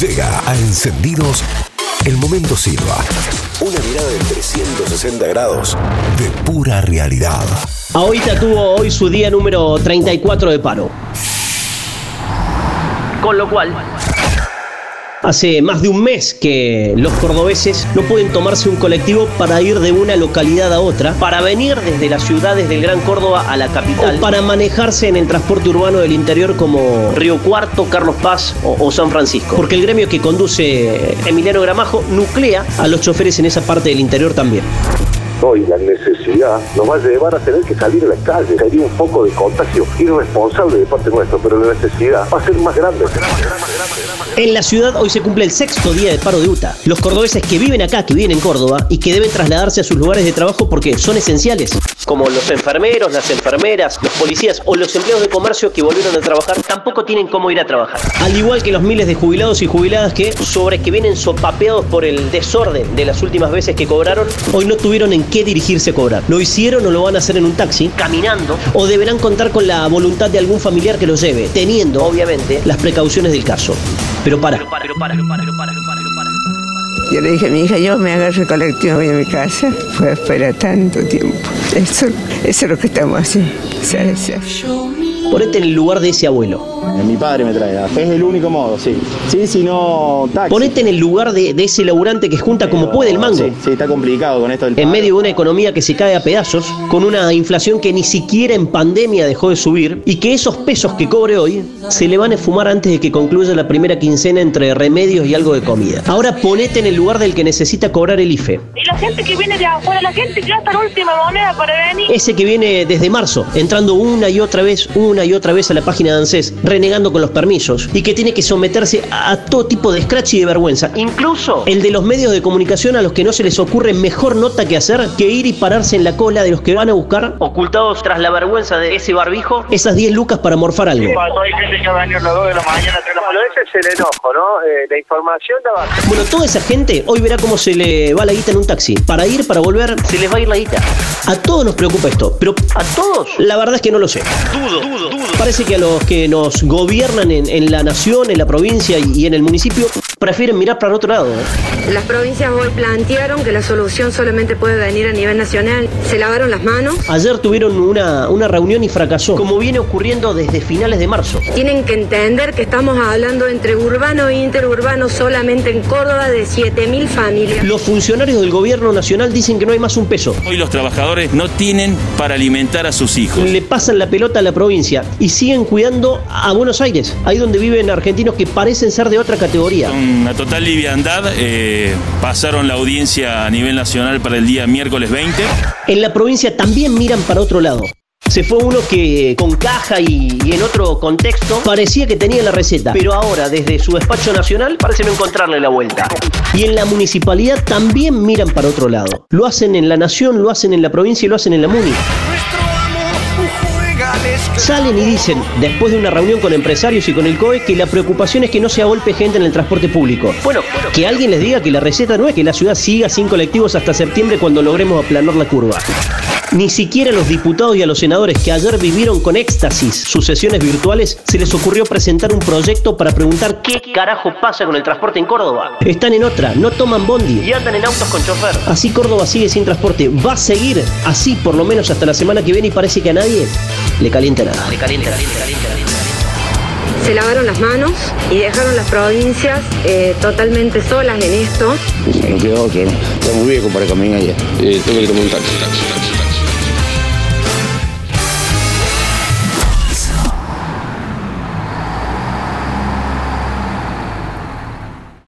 Llega a Encendidos el momento Silva. Una mirada de 360 grados de pura realidad. Ahorita tuvo hoy su día número 34 de paro. Con lo cual, Hace más de un mes que los cordobeses no pueden tomarse un colectivo para ir de una localidad a otra, para venir desde las ciudades del Gran Córdoba a la capital, para manejarse en el transporte urbano del interior como Río Cuarto, Carlos Paz o, o San Francisco. Porque el gremio que conduce Emiliano Gramajo nuclea a los choferes en esa parte del interior también hoy la necesidad nos va a llevar a tener que salir a la calle. Sería un foco de contagio irresponsable de parte nuestra, pero la necesidad va a ser más grande. En la ciudad hoy se cumple el sexto día de paro de UTA. Los cordobeses que viven acá, que viven en Córdoba y que deben trasladarse a sus lugares de trabajo porque son esenciales, como los enfermeros, las enfermeras, los policías o los empleados de comercio que volvieron a trabajar, tampoco tienen cómo ir a trabajar. Al igual que los miles de jubilados y jubiladas que, sobre que vienen sopapeados por el desorden de las últimas veces que cobraron, hoy no tuvieron en qué dirigirse a cobrar. Lo hicieron o lo van a hacer en un taxi, caminando, o deberán contar con la voluntad de algún familiar que los lleve, teniendo, obviamente, las precauciones del caso. Pero para. Para, para, para, pero para, Yo le dije a mi hija, yo me agarro el colectivo, voy a mi casa. Fue esperar tanto tiempo. Eso, eso es lo que estamos haciendo. Ponete en el lugar de ese abuelo. Mi padre me trae. Es el único modo, sí. Sí, si no, taxi. Ponete en el lugar de, de ese laburante que junta como puede el mango. Sí, sí, está complicado con esto del En medio de una economía que se cae a pedazos, con una inflación que ni siquiera en pandemia dejó de subir, y que esos pesos que cobre hoy se le van a fumar antes de que concluya la primera quincena entre remedios y algo de comida. Ahora ponete en el lugar del que necesita cobrar el IFE. Y la gente que viene de afuera, la gente que gasta la última moneda para venir. Ese que viene desde marzo, entrando una y otra vez, una y otra vez a la página de ANSES, renegando con los permisos, y que tiene que someterse a todo tipo de scratch y de vergüenza. Incluso el de los medios de comunicación a los que no se les ocurre mejor nota que hacer que ir y pararse en la cola de los que van a buscar, ocultados tras la vergüenza de ese barbijo, esas 10 lucas para morfar algo. Hay gente que va a venir a las 2 de la mañana, 3 de la mañana. ese es el enojo, ¿no? Eh, la información. Bueno, toda esa gente hoy verá cómo se le va la guita en un taxi. Para ir, para volver, se les va a ir la guita. A todos nos preocupa esto, pero a todos, la verdad es que no lo sé. Dudo, dudo, dudo. Parece que a los que nos gobiernan en, en la nación, en la provincia y, y en el municipio, prefieren mirar para otro lado. ¿eh? Las provincias hoy plantearon que la solución solamente puede venir a nivel nacional. Se lavaron las manos. Ayer tuvieron una, una reunión y fracasó, como viene ocurriendo desde finales de marzo. Tienen que entender que estamos hablando entre urbano e interurbano solamente en Córdoba de 7.000 familias. Los funcionarios del gobierno nacional dicen que no hay más un peso. Hoy los trabajadores no tienen para alimentar a sus hijos. Le pasan la pelota a la provincia y siguen cuidando a Buenos Aires, ahí donde viven argentinos que parecen ser de otra categoría. Con una total liviandad eh, pasaron la audiencia a nivel nacional para el día miércoles 20. En la provincia también miran para otro lado. Se fue uno que con caja y, y en otro contexto parecía que tenía la receta, pero ahora desde su despacho nacional parece no encontrarle la vuelta. Y en la municipalidad también miran para otro lado. Lo hacen en la nación, lo hacen en la provincia y lo hacen en la muni. Salen y dicen, después de una reunión con empresarios y con el COE, que la preocupación es que no se agolpe gente en el transporte público. Bueno, que alguien les diga que la receta no es que la ciudad siga sin colectivos hasta septiembre cuando logremos aplanar la curva. Ni siquiera a los diputados y a los senadores que ayer vivieron con éxtasis sus sesiones virtuales se les ocurrió presentar un proyecto para preguntar qué carajo pasa con el transporte en Córdoba. Están en otra, no toman bondi y andan en autos con chofer. Así Córdoba sigue sin transporte. Va a seguir así por lo menos hasta la semana que viene y parece que a nadie le calienta nada. Le calienta, calienta, calienta, calienta. Se lavaron las manos y dejaron las provincias eh, totalmente solas en esto. No quedó otro, ¿no? Está muy viejo para caminar ya. Eh, tengo que tomar un taxi, taxi, taxi.